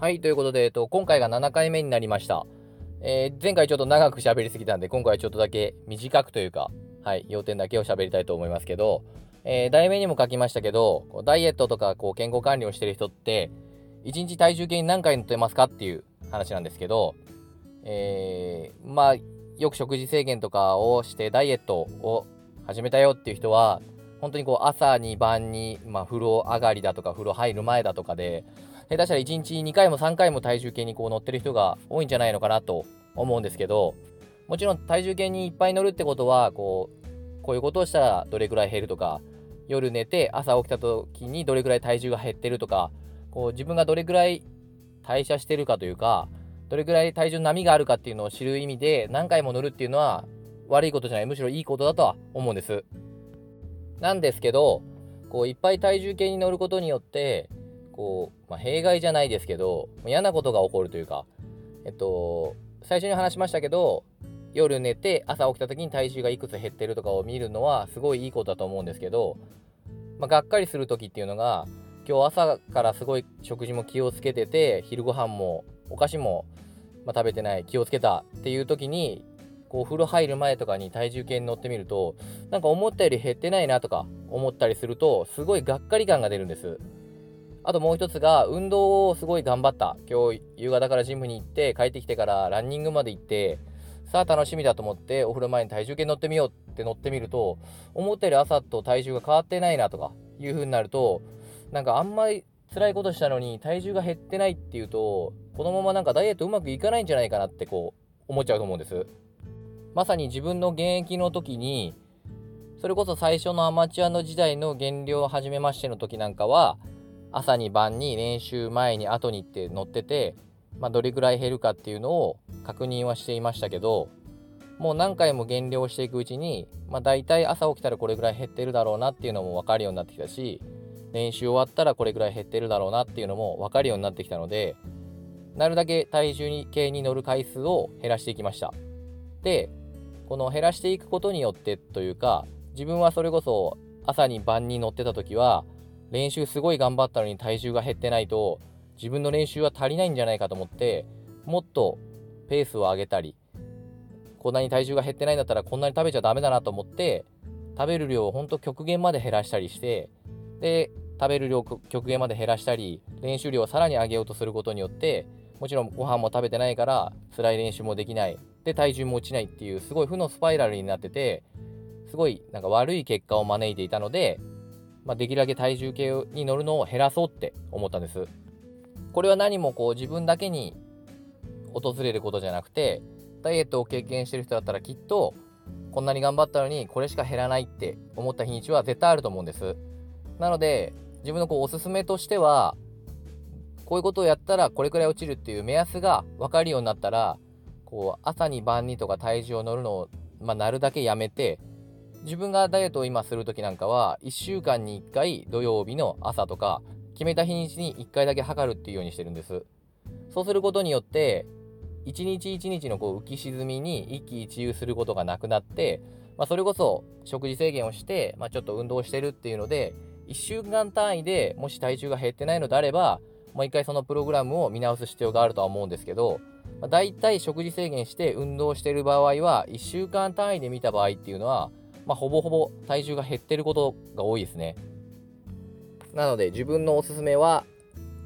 はい、ということで、えっと、今回が7回目になりました。えー、前回ちょっと長く喋りすぎたんで、今回はちょっとだけ短くというか、はい、要点だけを喋りたいと思いますけど、えー、題名にも書きましたけど、ダイエットとかこう健康管理をしてる人って、1日体重計に何回乗ってますかっていう話なんですけど、えー、まあ、よく食事制限とかをしてダイエットを始めたよっていう人は、本当にこう朝に晩に、まあ、風呂上がりだとか風呂入る前だとかで下手したら1日2回も3回も体重計にこう乗ってる人が多いんじゃないのかなと思うんですけどもちろん体重計にいっぱい乗るってことはこうこういうことをしたらどれくらい減るとか夜寝て朝起きた時にどれくらい体重が減ってるとかこう自分がどれくらい代謝してるかというかどれくらい体重の波があるかっていうのを知る意味で何回も乗るっていうのは悪いことじゃないむしろいいことだとは思うんです。なんですけどこういっぱい体重計に乗ることによってこう、まあ、弊害じゃないですけど嫌なことが起こるというかえっと最初に話しましたけど夜寝て朝起きた時に体重がいくつ減ってるとかを見るのはすごいいいことだと思うんですけど、まあ、がっかりする時っていうのが今日朝からすごい食事も気をつけてて昼ご飯もお菓子も、まあ、食べてない気をつけたっていう時にこうお風呂入る前とかに体重計に乗ってみるとなんか思ったより減ってないなとか思ったりするとすごいがっかり感が出るんです。あともう一つが、運動をすごい頑張った。今日夕方からジムに行って、帰ってきてからランニングまで行って、さあ楽しみだと思ってお風呂前に体重計乗ってみようって乗ってみると、思ったより朝と体重が変わってないなとかいう風になると、なんかあんまり辛いことしたのに体重が減ってないっていうと、このままなんかダイエットうまくいかないんじゃないかなってこう思っちゃうと思うんです。まさに自分の現役の時に、それこそ最初のアマチュアの時代の減量を始めましての時なんかは、朝に晩に練習前に後にって乗ってて、まあ、どれぐらい減るかっていうのを確認はしていましたけどもう何回も減量していくうちに、まあ、大体朝起きたらこれぐらい減ってるだろうなっていうのも分かるようになってきたし練習終わったらこれぐらい減ってるだろうなっていうのも分かるようになってきたのでなるだけ体重計に乗る回数を減らしていきました。でこの減らしていくことによってというか自分はそれこそ朝に晩に乗ってた時は練習すごい頑張ったのに体重が減ってないと自分の練習は足りないんじゃないかと思ってもっとペースを上げたりこんなに体重が減ってないんだったらこんなに食べちゃダメだなと思って食べる量をほんと極限まで減らしたりしてで食べる量極限まで減らしたり練習量をさらに上げようとすることによってもちろんご飯も食べてないから辛い練習もできない。で体重も落ちないっていうすごい負のスパイラルになっててすごいなんか悪い結果を招いていたのでまあ、できるだけ体重計に乗るのを減らそうって思ったんです。これは何もこう自分だけに訪れることじゃなくてダイエットを経験してる人だったらきっとこんなに頑張ったのにこれしか減らないって思った日にちは絶対あると思うんです。なので自分のこうおすすめとしてはこういうことをやったらこれくらい落ちるっていう目安が分かるようになったらこう朝に晩にとか体重を乗るのを、まあ、なるだけやめて自分がダイエットを今する時なんかは1週間に1回土曜日の朝とか決めた日にちに1回だけ測るっていうようにしてるんです。そうすることによって一日一日のこう浮き沈みに一喜一憂することがなくなって、まあ、それこそ食事制限をして、まあ、ちょっと運動してるっていうので1週間単位でもし体重が減ってないのであればもう一回そのプログラムを見直す必要があるとは思うんですけど、まあ、大体食事制限して運動してる場合は1週間単位で見た場合っていうのはまあ、ほぼほぼ体重が減ってることが多いですね。なので自分のおすすめは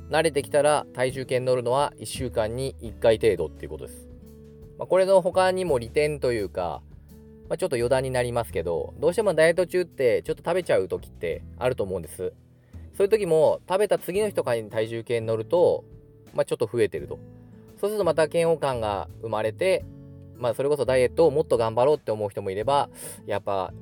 慣れてきたら体重計に乗るのは1週間に1回程度っていうことです。まあ、これの他にも利点というか、まあ、ちょっと余談になりますけどどうしてもダイエット中ってちょっと食べちゃう時ってあると思うんです。そういう時も食べた次の日とかに体重計に乗ると、まあ、ちょっと増えてると。そうするとまた嫌悪感が生まれてまあそれこそダイエットをもっと頑張ろうって思う人もいれば、やっぱ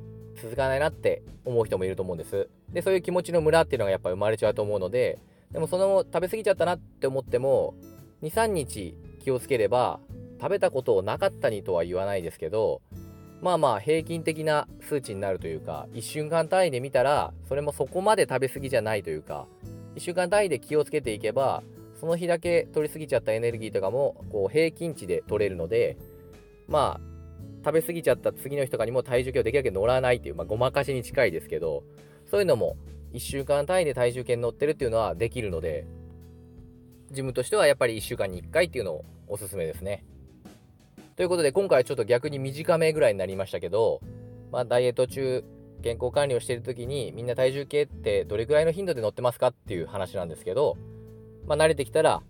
続かないなって思う人もいると思うんです。で、そういう気持ちのムラっていうのがやっぱ生まれちゃうと思うので、でもその食べ過ぎちゃったなって思っても、2、3日気をつければ、食べたことをなかったにとは言わないですけど、まあまあ平均的な数値になるというか、1週間単位で見たら、それもそこまで食べ過ぎじゃないというか、1週間単位で気をつけていけば、その日だけ取り過ぎちゃったエネルギーとかもこう平均値で取れるので、まあ、食べ過ぎちゃった次の日とかにも体重計をできるだけ乗らないっていう、まあ、ごまかしに近いですけど、そういうのも1週間単位で体重計に乗ってるっていうのはできるので、自分としてはやっぱり1週間に1回っていうのをおすすめですね。ということで今回はちょっと逆に短めぐらいになりましたけど、まあ、ダイエット中健康管理をしている時にみんな体重計ってどれくらいの頻度で乗ってますかっていう話なんですけど、まあ、慣れてきたら、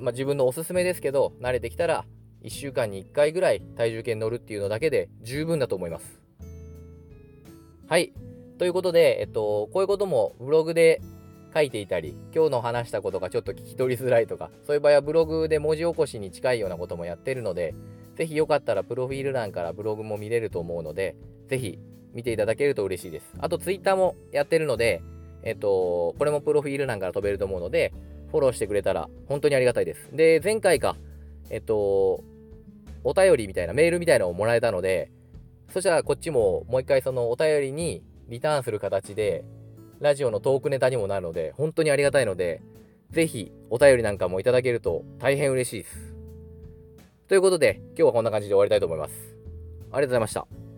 まあ、自分のおすすめですけど慣れてきたら1週間に1回ぐらい体重計に乗るっていうのだけで十分だと思います。はい。ということで、えっと、こういうこともブログで書いていたり、今日の話したことがちょっと聞き取りづらいとか、そういう場合はブログで文字起こしに近いようなこともやってるので、ぜひよかったらプロフィール欄からブログも見れると思うので、ぜひ見ていただけると嬉しいです。あとツイッターもやってるので、えっと、これもプロフィール欄から飛べると思うので、フォローしてくれたら本当にありがたいです。で、前回か、えっと、お便りみたいな、メールみたいなのをもらえたので、そしたらこっちももう一回そのお便りにリターンする形で、ラジオのトークネタにもなるので、本当にありがたいので、ぜひお便りなんかもいただけると大変嬉しいです。ということで、今日はこんな感じで終わりたいと思います。ありがとうございました。